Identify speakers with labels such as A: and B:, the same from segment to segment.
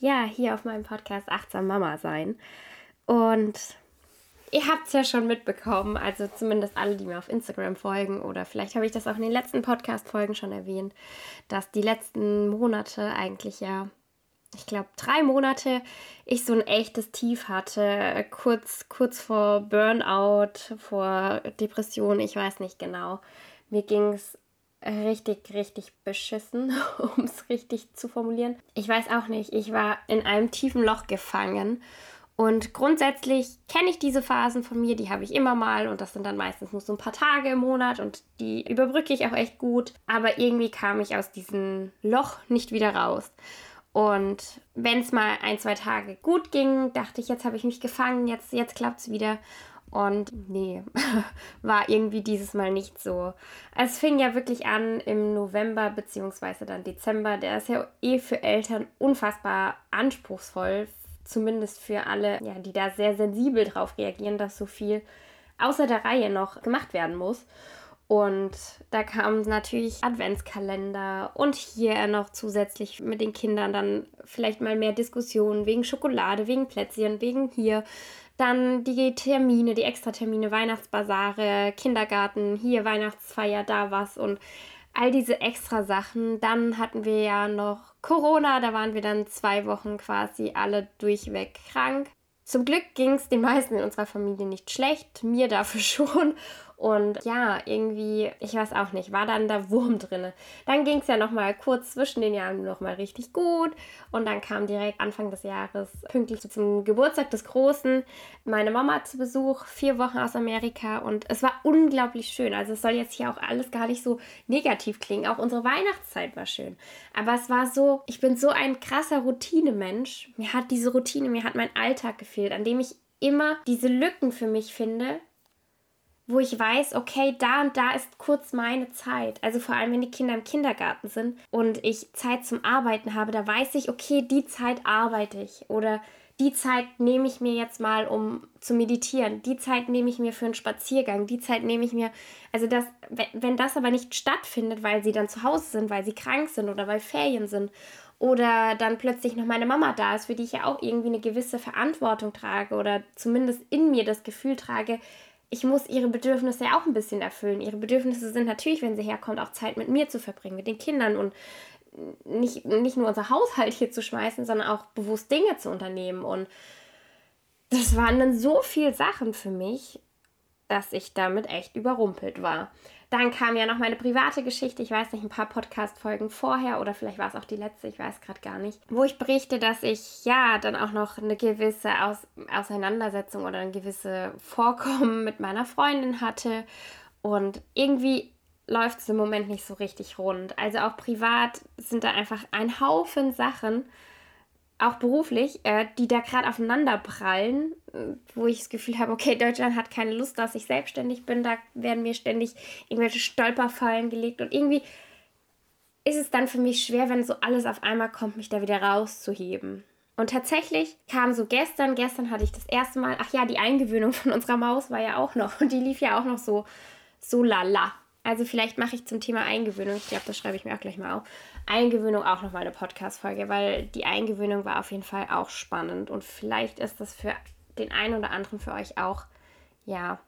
A: Ja, hier auf meinem Podcast Achtsam Mama sein. Und ihr habt es ja schon mitbekommen, also zumindest alle, die mir auf Instagram folgen, oder vielleicht habe ich das auch in den letzten Podcast-Folgen schon erwähnt, dass die letzten Monate eigentlich ja, ich glaube, drei Monate ich so ein echtes Tief hatte, kurz, kurz vor Burnout, vor Depression, ich weiß nicht genau. Mir ging es richtig, richtig beschissen, um es richtig zu formulieren. Ich weiß auch nicht, ich war in einem tiefen Loch gefangen. Und grundsätzlich kenne ich diese Phasen von mir, die habe ich immer mal und das sind dann meistens nur so ein paar Tage im Monat und die überbrücke ich auch echt gut. Aber irgendwie kam ich aus diesem Loch nicht wieder raus. Und wenn es mal ein, zwei Tage gut ging, dachte ich, jetzt habe ich mich gefangen, jetzt, jetzt klappt es wieder. Und nee, war irgendwie dieses Mal nicht so. Es fing ja wirklich an im November bzw. dann Dezember. Der ist ja eh für Eltern unfassbar anspruchsvoll, zumindest für alle, ja, die da sehr sensibel drauf reagieren, dass so viel außer der Reihe noch gemacht werden muss. Und da kamen natürlich Adventskalender und hier noch zusätzlich mit den Kindern dann vielleicht mal mehr Diskussionen wegen Schokolade, wegen Plätzchen, wegen hier dann die Termine, die Extratermine, Weihnachtsbasare, Kindergarten, hier Weihnachtsfeier, da was und all diese extra Sachen. Dann hatten wir ja noch Corona, da waren wir dann zwei Wochen quasi alle durchweg krank. Zum Glück ging es den meisten in unserer Familie nicht schlecht, mir dafür schon. Und ja, irgendwie, ich weiß auch nicht, war dann der Wurm drin. Dann ging es ja nochmal kurz zwischen den Jahren nochmal richtig gut. Und dann kam direkt Anfang des Jahres, pünktlich zum Geburtstag des Großen, meine Mama zu Besuch, vier Wochen aus Amerika. Und es war unglaublich schön. Also es soll jetzt hier auch alles gar nicht so negativ klingen. Auch unsere Weihnachtszeit war schön. Aber es war so, ich bin so ein krasser Routinemensch. Mir hat diese Routine, mir hat mein Alltag gefehlt, an dem ich immer diese Lücken für mich finde, wo ich weiß, okay, da und da ist kurz meine Zeit. Also vor allem, wenn die Kinder im Kindergarten sind und ich Zeit zum Arbeiten habe, da weiß ich, okay, die Zeit arbeite ich oder die Zeit nehme ich mir jetzt mal, um zu meditieren. Die Zeit nehme ich mir für einen Spaziergang. Die Zeit nehme ich mir. Also, das, wenn das aber nicht stattfindet, weil sie dann zu Hause sind, weil sie krank sind oder weil Ferien sind oder dann plötzlich noch meine Mama da ist, für die ich ja auch irgendwie eine gewisse Verantwortung trage oder zumindest in mir das Gefühl trage, ich muss ihre Bedürfnisse ja auch ein bisschen erfüllen. Ihre Bedürfnisse sind natürlich, wenn sie herkommt, auch Zeit mit mir zu verbringen, mit den Kindern und nicht, nicht nur unser Haushalt hier zu schmeißen, sondern auch bewusst Dinge zu unternehmen. Und das waren dann so viele Sachen für mich, dass ich damit echt überrumpelt war. Dann kam ja noch meine private Geschichte, ich weiß nicht, ein paar Podcast-Folgen vorher oder vielleicht war es auch die letzte, ich weiß gerade gar nicht, wo ich berichte, dass ich ja dann auch noch eine gewisse Aus Auseinandersetzung oder ein gewisse Vorkommen mit meiner Freundin hatte. Und irgendwie läuft es im Moment nicht so richtig rund. Also auch privat sind da einfach ein Haufen Sachen, auch beruflich, äh, die da gerade aufeinander prallen, äh, wo ich das Gefühl habe, okay, Deutschland hat keine Lust, dass ich selbstständig bin, da werden mir ständig irgendwelche Stolperfallen gelegt und irgendwie ist es dann für mich schwer, wenn so alles auf einmal kommt, mich da wieder rauszuheben. Und tatsächlich kam so gestern, gestern hatte ich das erste Mal, ach ja, die Eingewöhnung von unserer Maus war ja auch noch und die lief ja auch noch so, so lala. Also vielleicht mache ich zum Thema Eingewöhnung, ich glaube, das schreibe ich mir auch gleich mal auf, Eingewöhnung auch nochmal eine Podcast-Folge, weil die Eingewöhnung war auf jeden Fall auch spannend und vielleicht ist das für den einen oder anderen für euch auch, ja,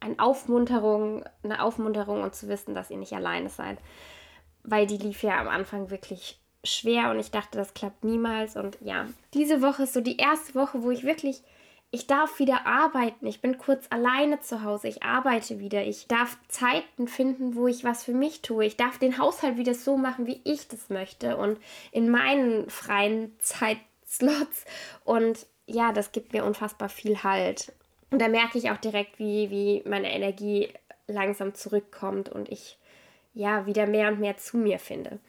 A: eine Aufmunterung, eine Aufmunterung und zu wissen, dass ihr nicht alleine seid. Weil die lief ja am Anfang wirklich schwer und ich dachte, das klappt niemals und ja, diese Woche ist so die erste Woche, wo ich wirklich ich darf wieder arbeiten. Ich bin kurz alleine zu Hause. Ich arbeite wieder. Ich darf Zeiten finden, wo ich was für mich tue. Ich darf den Haushalt wieder so machen, wie ich das möchte und in meinen freien Zeitslots. Und ja, das gibt mir unfassbar viel Halt. Und da merke ich auch direkt, wie, wie meine Energie langsam zurückkommt und ich ja, wieder mehr und mehr zu mir finde.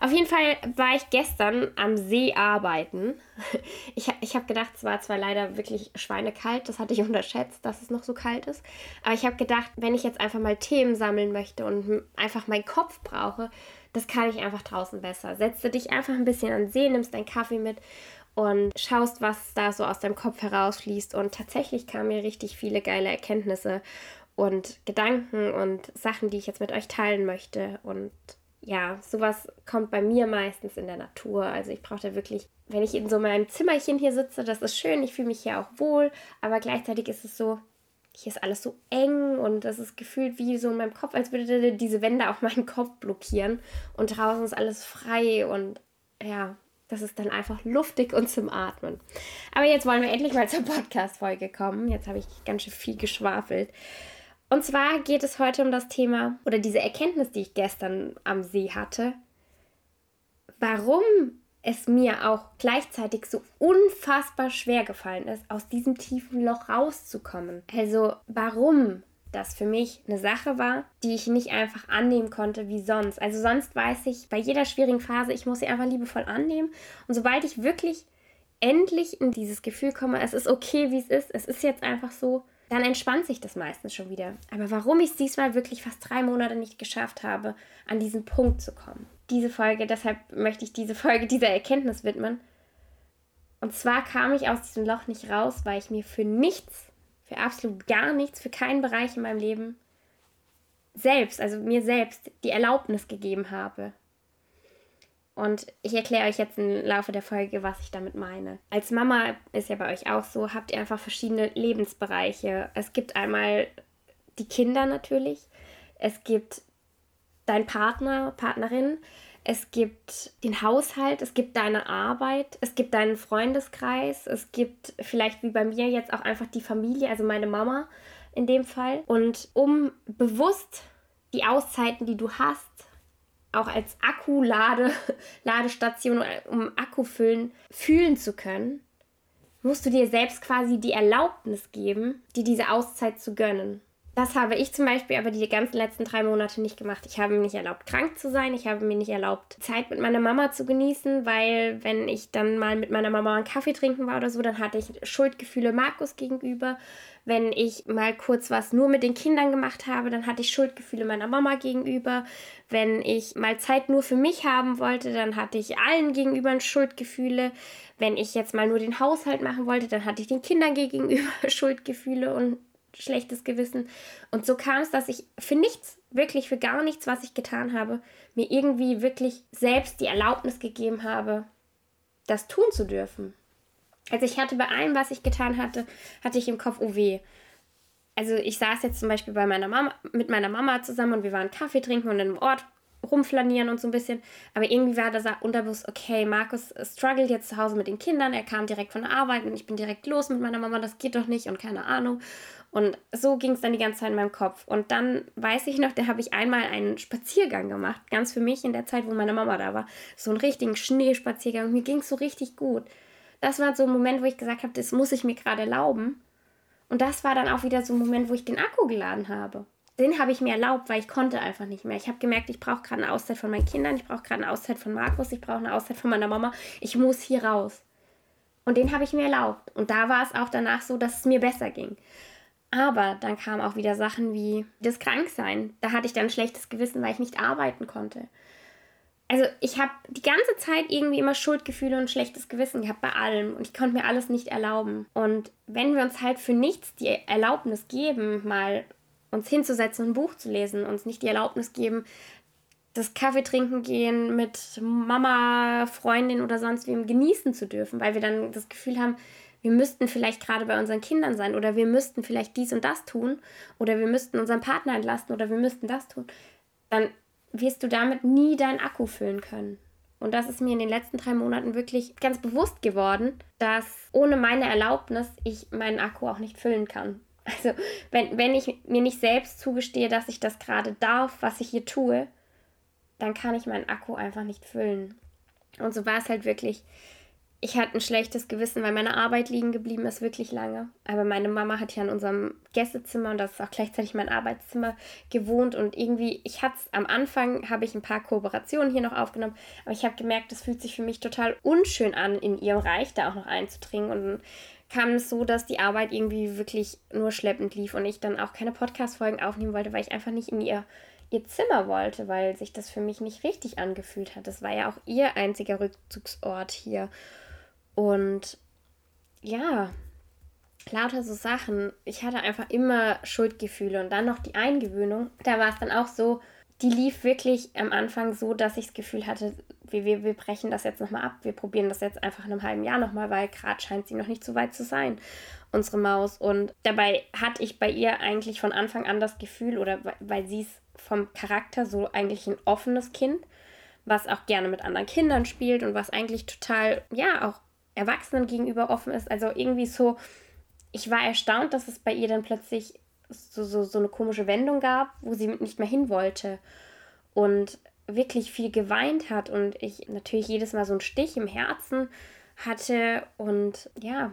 A: Auf jeden Fall war ich gestern am See arbeiten. Ich, ich habe gedacht, es war zwar leider wirklich schweinekalt, das hatte ich unterschätzt, dass es noch so kalt ist. Aber ich habe gedacht, wenn ich jetzt einfach mal Themen sammeln möchte und einfach meinen Kopf brauche, das kann ich einfach draußen besser. Setzt du dich einfach ein bisschen an den See, nimmst deinen Kaffee mit und schaust, was da so aus deinem Kopf herausfließt. Und tatsächlich kamen mir richtig viele geile Erkenntnisse und Gedanken und Sachen, die ich jetzt mit euch teilen möchte. Und ja, sowas kommt bei mir meistens in der Natur. Also ich brauche da wirklich, wenn ich in so meinem Zimmerchen hier sitze, das ist schön, ich fühle mich hier auch wohl, aber gleichzeitig ist es so, hier ist alles so eng und das ist gefühlt wie so in meinem Kopf, als würde diese Wände auch meinen Kopf blockieren und draußen ist alles frei und ja, das ist dann einfach luftig und zum Atmen. Aber jetzt wollen wir endlich mal zur Podcast-Folge kommen. Jetzt habe ich ganz schön viel geschwafelt. Und zwar geht es heute um das Thema oder diese Erkenntnis, die ich gestern am See hatte. Warum es mir auch gleichzeitig so unfassbar schwer gefallen ist, aus diesem tiefen Loch rauszukommen. Also warum das für mich eine Sache war, die ich nicht einfach annehmen konnte wie sonst. Also sonst weiß ich bei jeder schwierigen Phase, ich muss sie einfach liebevoll annehmen. Und sobald ich wirklich endlich in dieses Gefühl komme, es ist okay, wie es ist, es ist jetzt einfach so, dann entspannt sich das meistens schon wieder. Aber warum ich es diesmal wirklich fast drei Monate nicht geschafft habe, an diesen Punkt zu kommen. Diese Folge, deshalb möchte ich diese Folge dieser Erkenntnis widmen. Und zwar kam ich aus diesem Loch nicht raus, weil ich mir für nichts für absolut gar nichts, für keinen Bereich in meinem Leben selbst, also mir selbst, die Erlaubnis gegeben habe. Und ich erkläre euch jetzt im Laufe der Folge, was ich damit meine. Als Mama ist ja bei euch auch so, habt ihr einfach verschiedene Lebensbereiche. Es gibt einmal die Kinder natürlich, es gibt dein Partner, Partnerin, es gibt den Haushalt, es gibt deine Arbeit, es gibt deinen Freundeskreis, es gibt vielleicht wie bei mir jetzt auch einfach die Familie, also meine Mama in dem Fall. Und um bewusst die Auszeiten, die du hast, auch als Akku-Ladestation, um Akku füllen, fühlen zu können, musst du dir selbst quasi die Erlaubnis geben, dir diese Auszeit zu gönnen. Das habe ich zum Beispiel aber die ganzen letzten drei Monate nicht gemacht. Ich habe mir nicht erlaubt, krank zu sein. Ich habe mir nicht erlaubt, Zeit mit meiner Mama zu genießen, weil wenn ich dann mal mit meiner Mama einen Kaffee trinken war oder so, dann hatte ich Schuldgefühle Markus gegenüber. Wenn ich mal kurz was nur mit den Kindern gemacht habe, dann hatte ich Schuldgefühle meiner Mama gegenüber. Wenn ich mal Zeit nur für mich haben wollte, dann hatte ich allen gegenüber Schuldgefühle. Wenn ich jetzt mal nur den Haushalt machen wollte, dann hatte ich den Kindern gegenüber Schuldgefühle und schlechtes Gewissen. Und so kam es, dass ich für nichts, wirklich für gar nichts, was ich getan habe, mir irgendwie wirklich selbst die Erlaubnis gegeben habe, das tun zu dürfen. Also ich hatte bei allem, was ich getan hatte, hatte ich im Kopf, oh weh. Also ich saß jetzt zum Beispiel bei meiner Mama, mit meiner Mama zusammen und wir waren Kaffee trinken und in einem Ort rumflanieren und so ein bisschen. Aber irgendwie war das unterbewusst, okay, Markus struggelt jetzt zu Hause mit den Kindern, er kam direkt von der Arbeit und ich bin direkt los mit meiner Mama, das geht doch nicht und keine Ahnung. Und so ging es dann die ganze Zeit in meinem Kopf. Und dann weiß ich noch, da habe ich einmal einen Spaziergang gemacht, ganz für mich in der Zeit, wo meine Mama da war. So einen richtigen Schneespaziergang. Mir ging es so richtig gut. Das war so ein Moment, wo ich gesagt habe, das muss ich mir gerade erlauben. Und das war dann auch wieder so ein Moment, wo ich den Akku geladen habe. Den habe ich mir erlaubt, weil ich konnte einfach nicht mehr. Ich habe gemerkt, ich brauche gerade eine Auszeit von meinen Kindern, ich brauche gerade eine Auszeit von Markus, ich brauche eine Auszeit von meiner Mama. Ich muss hier raus. Und den habe ich mir erlaubt. Und da war es auch danach so, dass es mir besser ging. Aber dann kamen auch wieder Sachen wie das Kranksein. Da hatte ich dann ein schlechtes Gewissen, weil ich nicht arbeiten konnte. Also ich habe die ganze Zeit irgendwie immer Schuldgefühle und schlechtes Gewissen gehabt bei allem und ich konnte mir alles nicht erlauben. Und wenn wir uns halt für nichts die Erlaubnis geben, mal uns hinzusetzen und ein Buch zu lesen, uns nicht die Erlaubnis geben, das Kaffee trinken gehen mit Mama, Freundin oder sonst wem genießen zu dürfen, weil wir dann das Gefühl haben, wir müssten vielleicht gerade bei unseren Kindern sein oder wir müssten vielleicht dies und das tun oder wir müssten unseren Partner entlasten oder wir müssten das tun, dann wirst du damit nie deinen Akku füllen können. Und das ist mir in den letzten drei Monaten wirklich ganz bewusst geworden, dass ohne meine Erlaubnis ich meinen Akku auch nicht füllen kann. Also wenn, wenn ich mir nicht selbst zugestehe, dass ich das gerade darf, was ich hier tue, dann kann ich meinen Akku einfach nicht füllen. Und so war es halt wirklich ich hatte ein schlechtes Gewissen, weil meine Arbeit liegen geblieben ist, wirklich lange. Aber meine Mama hat ja in unserem Gästezimmer und das ist auch gleichzeitig mein Arbeitszimmer gewohnt. Und irgendwie, ich hatte am Anfang, habe ich ein paar Kooperationen hier noch aufgenommen, aber ich habe gemerkt, es fühlt sich für mich total unschön an, in ihrem Reich da auch noch einzudringen. Und dann kam es so, dass die Arbeit irgendwie wirklich nur schleppend lief und ich dann auch keine Podcast-Folgen aufnehmen wollte, weil ich einfach nicht in ihr ihr Zimmer wollte, weil sich das für mich nicht richtig angefühlt hat. Das war ja auch ihr einziger Rückzugsort hier. Und ja, lauter so Sachen. Ich hatte einfach immer Schuldgefühle und dann noch die Eingewöhnung. Da war es dann auch so, die lief wirklich am Anfang so, dass ich das Gefühl hatte, wir, wir, wir brechen das jetzt nochmal ab. Wir probieren das jetzt einfach in einem halben Jahr nochmal, weil gerade scheint sie noch nicht so weit zu sein, unsere Maus. Und dabei hatte ich bei ihr eigentlich von Anfang an das Gefühl, oder weil sie ist vom Charakter so eigentlich ein offenes Kind, was auch gerne mit anderen Kindern spielt und was eigentlich total, ja, auch Erwachsenen gegenüber offen ist. Also irgendwie so, ich war erstaunt, dass es bei ihr dann plötzlich so, so, so eine komische Wendung gab, wo sie nicht mehr hin wollte und wirklich viel geweint hat und ich natürlich jedes Mal so einen Stich im Herzen hatte und ja,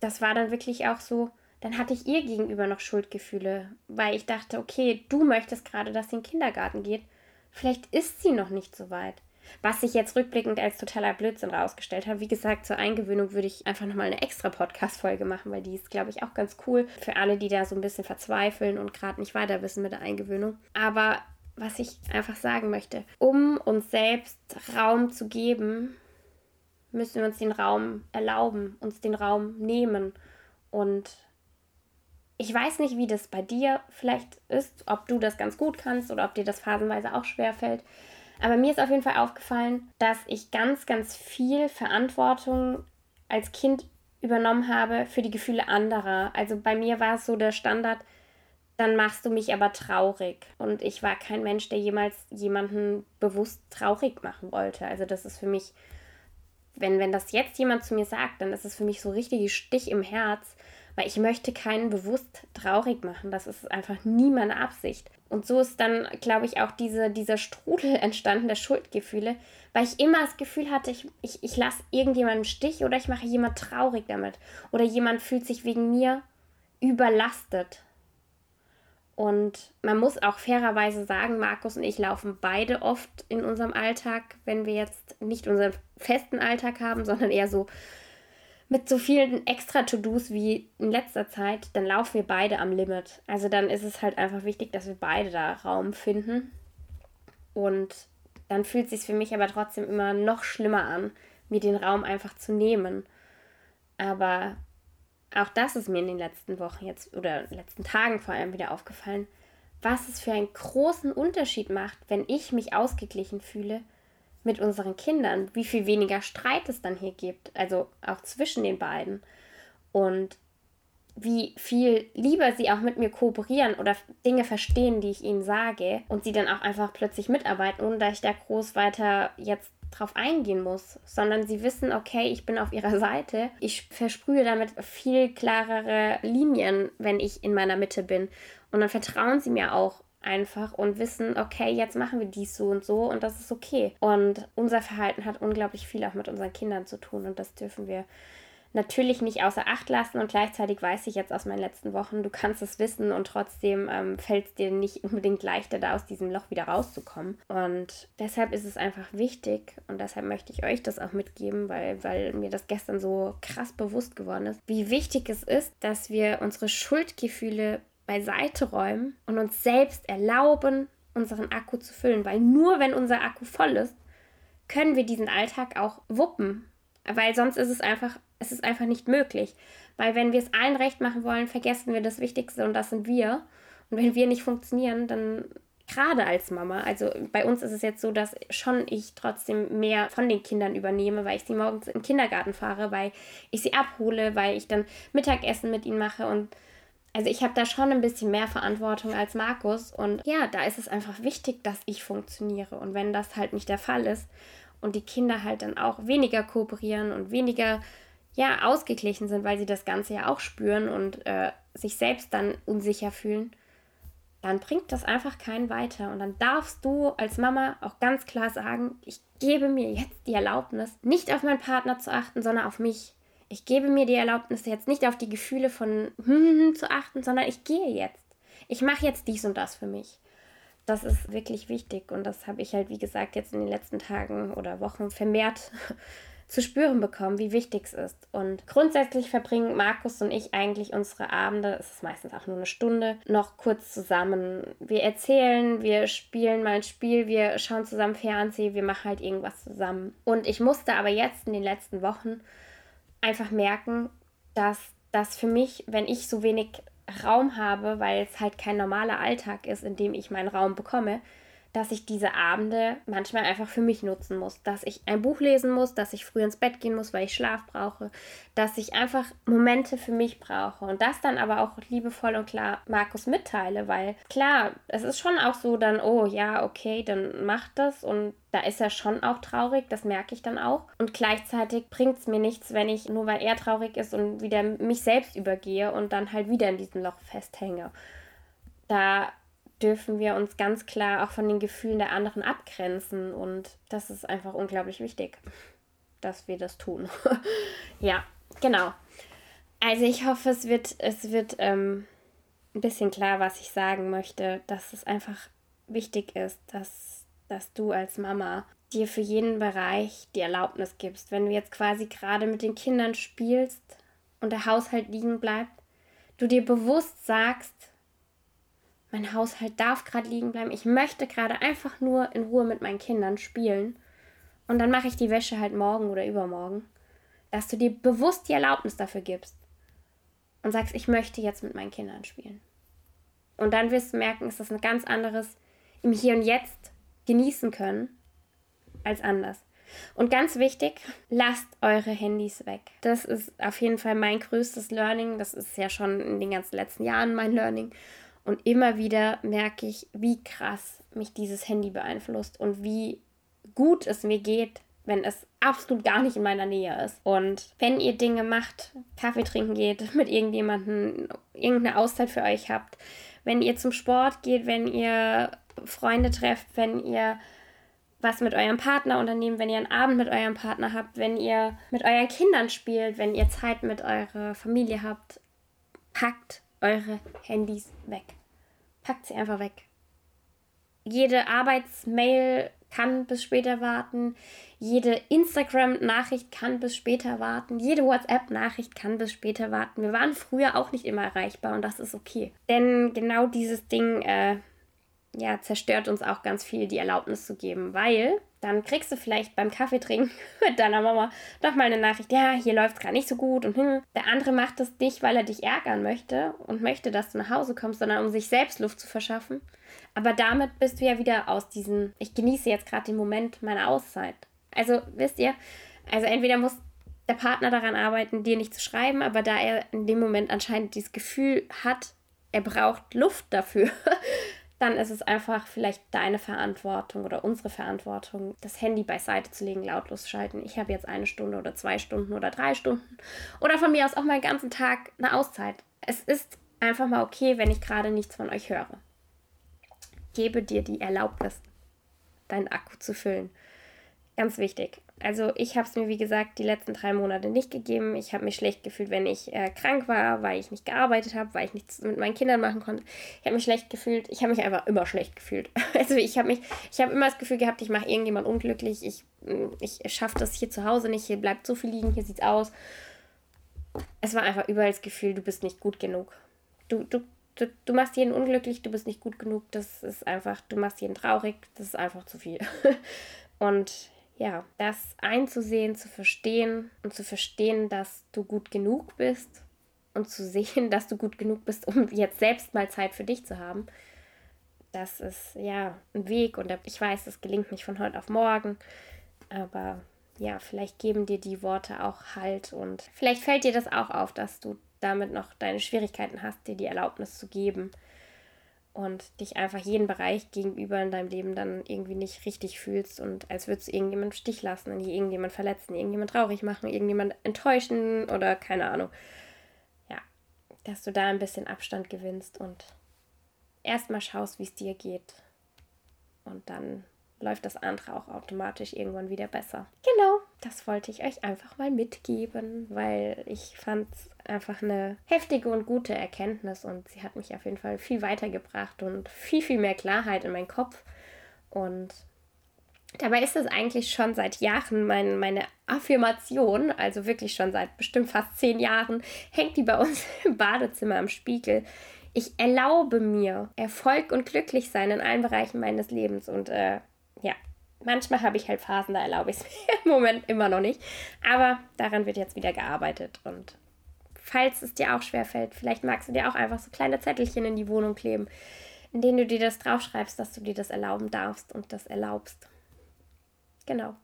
A: das war dann wirklich auch so, dann hatte ich ihr gegenüber noch Schuldgefühle, weil ich dachte, okay, du möchtest gerade, dass sie in den Kindergarten geht. Vielleicht ist sie noch nicht so weit. Was sich jetzt rückblickend als totaler Blödsinn rausgestellt hat. Wie gesagt, zur Eingewöhnung würde ich einfach nochmal eine extra Podcast-Folge machen, weil die ist, glaube ich, auch ganz cool für alle, die da so ein bisschen verzweifeln und gerade nicht weiter wissen mit der Eingewöhnung. Aber was ich einfach sagen möchte, um uns selbst Raum zu geben, müssen wir uns den Raum erlauben, uns den Raum nehmen. Und ich weiß nicht, wie das bei dir vielleicht ist, ob du das ganz gut kannst oder ob dir das phasenweise auch schwer fällt. Aber mir ist auf jeden Fall aufgefallen, dass ich ganz, ganz viel Verantwortung als Kind übernommen habe für die Gefühle anderer. Also bei mir war es so der Standard, dann machst du mich aber traurig. Und ich war kein Mensch, der jemals jemanden bewusst traurig machen wollte. Also das ist für mich, wenn, wenn das jetzt jemand zu mir sagt, dann ist es für mich so richtig Stich im Herz, weil ich möchte keinen bewusst traurig machen. Das ist einfach nie meine Absicht. Und so ist dann, glaube ich, auch diese, dieser Strudel entstanden der Schuldgefühle, weil ich immer das Gefühl hatte, ich, ich, ich lasse irgendjemanden im Stich oder ich mache jemand traurig damit. Oder jemand fühlt sich wegen mir überlastet. Und man muss auch fairerweise sagen, Markus und ich laufen beide oft in unserem Alltag, wenn wir jetzt nicht unseren festen Alltag haben, sondern eher so mit so vielen extra To-Dos wie in letzter Zeit, dann laufen wir beide am Limit. Also dann ist es halt einfach wichtig, dass wir beide da Raum finden. Und dann fühlt es sich für mich aber trotzdem immer noch schlimmer an, mir den Raum einfach zu nehmen. Aber auch das ist mir in den letzten Wochen jetzt oder letzten Tagen vor allem wieder aufgefallen, was es für einen großen Unterschied macht, wenn ich mich ausgeglichen fühle mit unseren Kindern, wie viel weniger Streit es dann hier gibt, also auch zwischen den beiden. Und wie viel lieber sie auch mit mir kooperieren oder Dinge verstehen, die ich ihnen sage und sie dann auch einfach plötzlich mitarbeiten, ohne dass ich da groß weiter jetzt drauf eingehen muss, sondern sie wissen, okay, ich bin auf ihrer Seite. Ich versprühe damit viel klarere Linien, wenn ich in meiner Mitte bin. Und dann vertrauen sie mir auch einfach und wissen, okay, jetzt machen wir dies so und so und das ist okay. Und unser Verhalten hat unglaublich viel auch mit unseren Kindern zu tun und das dürfen wir natürlich nicht außer Acht lassen und gleichzeitig weiß ich jetzt aus meinen letzten Wochen, du kannst es wissen und trotzdem ähm, fällt es dir nicht unbedingt leichter, da aus diesem Loch wieder rauszukommen. Und deshalb ist es einfach wichtig und deshalb möchte ich euch das auch mitgeben, weil, weil mir das gestern so krass bewusst geworden ist, wie wichtig es ist, dass wir unsere Schuldgefühle beiseite räumen und uns selbst erlauben, unseren Akku zu füllen, weil nur wenn unser Akku voll ist, können wir diesen Alltag auch wuppen, weil sonst ist es einfach, es ist einfach nicht möglich, weil wenn wir es allen recht machen wollen, vergessen wir das Wichtigste und das sind wir. Und wenn wir nicht funktionieren, dann gerade als Mama, also bei uns ist es jetzt so, dass schon ich trotzdem mehr von den Kindern übernehme, weil ich sie morgens in den Kindergarten fahre, weil ich sie abhole, weil ich dann Mittagessen mit ihnen mache und also ich habe da schon ein bisschen mehr Verantwortung als Markus und ja, da ist es einfach wichtig, dass ich funktioniere. Und wenn das halt nicht der Fall ist und die Kinder halt dann auch weniger kooperieren und weniger ja ausgeglichen sind, weil sie das Ganze ja auch spüren und äh, sich selbst dann unsicher fühlen, dann bringt das einfach keinen weiter. Und dann darfst du als Mama auch ganz klar sagen, ich gebe mir jetzt die Erlaubnis, nicht auf meinen Partner zu achten, sondern auf mich. Ich gebe mir die Erlaubnis, jetzt nicht auf die Gefühle von hm, zu achten, sondern ich gehe jetzt. Ich mache jetzt dies und das für mich. Das ist wirklich wichtig und das habe ich halt, wie gesagt, jetzt in den letzten Tagen oder Wochen vermehrt zu spüren bekommen, wie wichtig es ist. Und grundsätzlich verbringen Markus und ich eigentlich unsere Abende, es ist meistens auch nur eine Stunde, noch kurz zusammen. Wir erzählen, wir spielen mal ein Spiel, wir schauen zusammen Fernsehen, wir machen halt irgendwas zusammen. Und ich musste aber jetzt in den letzten Wochen einfach merken, dass das für mich, wenn ich so wenig Raum habe, weil es halt kein normaler Alltag ist, in dem ich meinen Raum bekomme, dass ich diese Abende manchmal einfach für mich nutzen muss, dass ich ein Buch lesen muss, dass ich früh ins Bett gehen muss, weil ich Schlaf brauche, dass ich einfach Momente für mich brauche und das dann aber auch liebevoll und klar Markus mitteile, weil klar, es ist schon auch so dann, oh ja, okay, dann macht das und da ist er schon auch traurig, das merke ich dann auch. Und gleichzeitig bringt es mir nichts, wenn ich nur weil er traurig ist und wieder mich selbst übergehe und dann halt wieder in diesem Loch festhänge. Da dürfen wir uns ganz klar auch von den Gefühlen der anderen abgrenzen. Und das ist einfach unglaublich wichtig, dass wir das tun. ja, genau. Also ich hoffe, es wird, es wird ähm, ein bisschen klar, was ich sagen möchte, dass es einfach wichtig ist, dass, dass du als Mama dir für jeden Bereich die Erlaubnis gibst. Wenn du jetzt quasi gerade mit den Kindern spielst und der Haushalt liegen bleibt, du dir bewusst sagst, mein Haushalt darf gerade liegen bleiben. Ich möchte gerade einfach nur in Ruhe mit meinen Kindern spielen. Und dann mache ich die Wäsche halt morgen oder übermorgen. Dass du dir bewusst die Erlaubnis dafür gibst. Und sagst, ich möchte jetzt mit meinen Kindern spielen. Und dann wirst du merken, ist das ein ganz anderes im Hier und Jetzt genießen können als anders. Und ganz wichtig, lasst eure Handys weg. Das ist auf jeden Fall mein größtes Learning. Das ist ja schon in den ganzen letzten Jahren mein Learning. Und immer wieder merke ich, wie krass mich dieses Handy beeinflusst und wie gut es mir geht, wenn es absolut gar nicht in meiner Nähe ist. Und wenn ihr Dinge macht, Kaffee trinken geht, mit irgendjemandem, irgendeine Auszeit für euch habt, wenn ihr zum Sport geht, wenn ihr Freunde trefft, wenn ihr was mit eurem Partner unternehmt, wenn ihr einen Abend mit eurem Partner habt, wenn ihr mit euren Kindern spielt, wenn ihr Zeit mit eurer Familie habt, packt eure Handys weg packt sie einfach weg. Jede Arbeitsmail kann bis später warten. Jede Instagram-Nachricht kann bis später warten. Jede WhatsApp-Nachricht kann bis später warten. Wir waren früher auch nicht immer erreichbar und das ist okay. Denn genau dieses Ding äh, ja, zerstört uns auch ganz viel, die Erlaubnis zu geben, weil dann kriegst du vielleicht beim Kaffeetrinken mit deiner Mama doch mal eine Nachricht, ja, hier läuft es gerade nicht so gut und hm. Der andere macht das nicht, weil er dich ärgern möchte und möchte, dass du nach Hause kommst, sondern um sich selbst Luft zu verschaffen. Aber damit bist du ja wieder aus diesem, ich genieße jetzt gerade den Moment meiner Auszeit. Also, wisst ihr, also entweder muss der Partner daran arbeiten, dir nicht zu schreiben, aber da er in dem Moment anscheinend dieses Gefühl hat, er braucht Luft dafür, dann ist es einfach vielleicht deine Verantwortung oder unsere Verantwortung, das Handy beiseite zu legen, lautlos schalten. Ich habe jetzt eine Stunde oder zwei Stunden oder drei Stunden oder von mir aus auch meinen ganzen Tag eine Auszeit. Es ist einfach mal okay, wenn ich gerade nichts von euch höre. Gebe dir die Erlaubnis, deinen Akku zu füllen. Ganz wichtig. Also ich habe es mir, wie gesagt, die letzten drei Monate nicht gegeben. Ich habe mich schlecht gefühlt, wenn ich äh, krank war, weil ich nicht gearbeitet habe, weil ich nichts mit meinen Kindern machen konnte. Ich habe mich schlecht gefühlt. Ich habe mich einfach immer schlecht gefühlt. Also ich habe mich, ich habe immer das Gefühl gehabt, ich mache irgendjemand unglücklich. Ich, mm, ich schaffe das hier zu Hause nicht. Hier bleibt so viel liegen, hier sieht's aus. Es war einfach überall das Gefühl, du bist nicht gut genug. Du, du, du, du machst jeden unglücklich, du bist nicht gut genug. Das ist einfach, du machst jeden traurig. Das ist einfach zu viel. Und ja, das einzusehen, zu verstehen und zu verstehen, dass du gut genug bist und zu sehen, dass du gut genug bist, um jetzt selbst mal Zeit für dich zu haben. Das ist ja ein Weg und ich weiß, das gelingt nicht von heute auf morgen, aber ja, vielleicht geben dir die Worte auch Halt und vielleicht fällt dir das auch auf, dass du damit noch deine Schwierigkeiten hast, dir die Erlaubnis zu geben und dich einfach jeden Bereich gegenüber in deinem Leben dann irgendwie nicht richtig fühlst und als würdest du irgendjemand im Stich lassen, irgendjemand verletzen, irgendjemand traurig machen, irgendjemand enttäuschen oder keine Ahnung. Ja, dass du da ein bisschen Abstand gewinnst und erstmal schaust, wie es dir geht. Und dann läuft das andere auch automatisch irgendwann wieder besser. Genau, das wollte ich euch einfach mal mitgeben, weil ich fand es einfach eine heftige und gute Erkenntnis und sie hat mich auf jeden Fall viel weitergebracht und viel, viel mehr Klarheit in meinen Kopf. Und dabei ist es eigentlich schon seit Jahren mein, meine Affirmation, also wirklich schon seit bestimmt fast zehn Jahren, hängt die bei uns im Badezimmer am Spiegel. Ich erlaube mir Erfolg und glücklich sein in allen Bereichen meines Lebens und äh, ja, manchmal habe ich halt Phasen, da erlaube ich es mir im Moment immer noch nicht. Aber daran wird jetzt wieder gearbeitet. Und falls es dir auch schwerfällt, vielleicht magst du dir auch einfach so kleine Zettelchen in die Wohnung kleben, in denen du dir das draufschreibst, dass du dir das erlauben darfst und das erlaubst. Genau.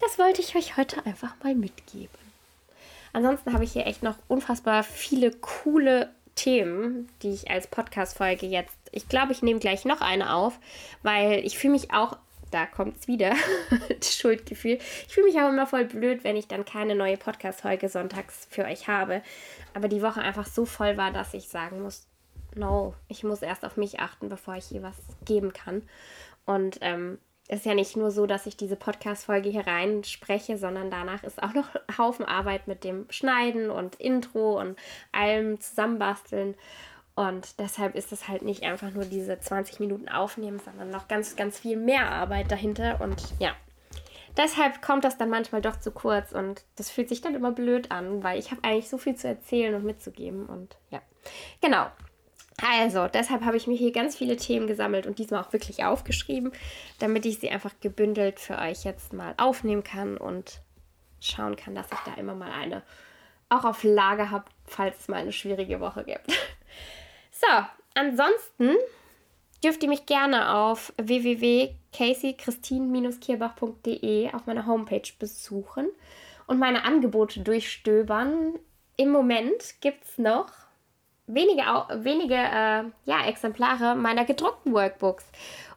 A: Das wollte ich euch heute einfach mal mitgeben. Ansonsten habe ich hier echt noch unfassbar viele coole Themen, die ich als Podcast-Folge jetzt, ich glaube, ich nehme gleich noch eine auf, weil ich fühle mich auch da kommt es wieder, das Schuldgefühl. Ich fühle mich auch immer voll blöd, wenn ich dann keine neue Podcast-Folge sonntags für euch habe. Aber die Woche einfach so voll war, dass ich sagen muss, no, ich muss erst auf mich achten, bevor ich hier was geben kann. Und ähm, es ist ja nicht nur so, dass ich diese Podcast-Folge hier rein spreche, sondern danach ist auch noch ein Haufen Arbeit mit dem Schneiden und Intro und allem zusammenbasteln. Und deshalb ist es halt nicht einfach nur diese 20 Minuten aufnehmen, sondern noch ganz, ganz viel mehr Arbeit dahinter. Und ja, deshalb kommt das dann manchmal doch zu kurz und das fühlt sich dann immer blöd an, weil ich habe eigentlich so viel zu erzählen und mitzugeben. Und ja, genau. Also, deshalb habe ich mir hier ganz viele Themen gesammelt und diesmal auch wirklich aufgeschrieben, damit ich sie einfach gebündelt für euch jetzt mal aufnehmen kann und schauen kann, dass ich da immer mal eine auch auf Lager habe, falls es mal eine schwierige Woche gibt. So, ansonsten dürft ihr mich gerne auf www.caseychristin-kierbach.de auf meiner Homepage besuchen und meine Angebote durchstöbern. Im Moment gibt es noch wenige, wenige äh, ja, Exemplare meiner gedruckten Workbooks.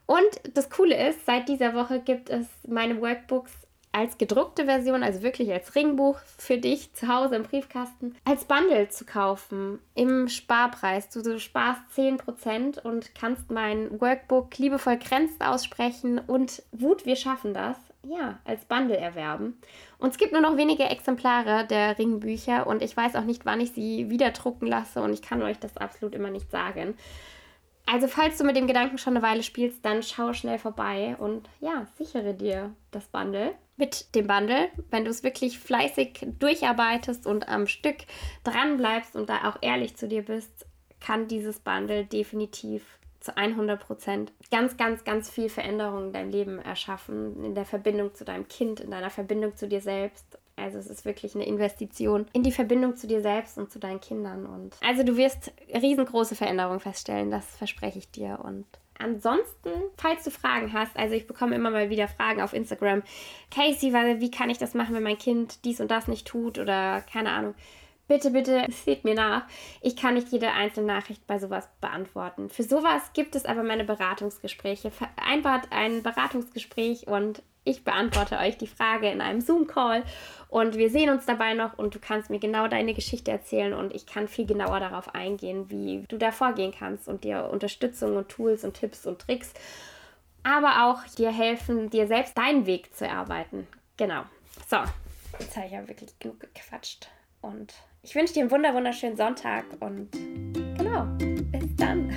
A: Und das Coole ist, seit dieser Woche gibt es meine Workbooks als gedruckte Version, also wirklich als Ringbuch für dich zu Hause im Briefkasten, als Bundle zu kaufen im Sparpreis. Du, du sparst 10% und kannst mein Workbook liebevoll grenzt aussprechen und Wut, wir schaffen das, ja, als Bundle erwerben. Und es gibt nur noch wenige Exemplare der Ringbücher und ich weiß auch nicht, wann ich sie wieder drucken lasse und ich kann euch das absolut immer nicht sagen. Also falls du mit dem Gedanken schon eine Weile spielst, dann schau schnell vorbei und ja, sichere dir das Bundle. Mit dem Bundle, wenn du es wirklich fleißig durcharbeitest und am Stück dran bleibst und da auch ehrlich zu dir bist, kann dieses Bundle definitiv zu 100 Prozent ganz, ganz, ganz viel Veränderung in deinem Leben erschaffen, in der Verbindung zu deinem Kind, in deiner Verbindung zu dir selbst also es ist wirklich eine Investition in die Verbindung zu dir selbst und zu deinen Kindern. Und also du wirst riesengroße Veränderungen feststellen, das verspreche ich dir. Und ansonsten, falls du Fragen hast, also ich bekomme immer mal wieder Fragen auf Instagram. Casey, wie kann ich das machen, wenn mein Kind dies und das nicht tut oder keine Ahnung. Bitte, bitte, seht mir nach. Ich kann nicht jede einzelne Nachricht bei sowas beantworten. Für sowas gibt es aber meine Beratungsgespräche. Vereinbart ein Beratungsgespräch und ich beantworte euch die Frage in einem Zoom-Call und wir sehen uns dabei noch und du kannst mir genau deine Geschichte erzählen und ich kann viel genauer darauf eingehen, wie du da vorgehen kannst und dir Unterstützung und Tools und Tipps und Tricks, aber auch dir helfen, dir selbst deinen Weg zu erarbeiten. Genau. So, jetzt habe ich ja wirklich genug gequatscht und ich wünsche dir einen wunderschönen Sonntag und genau, bis dann.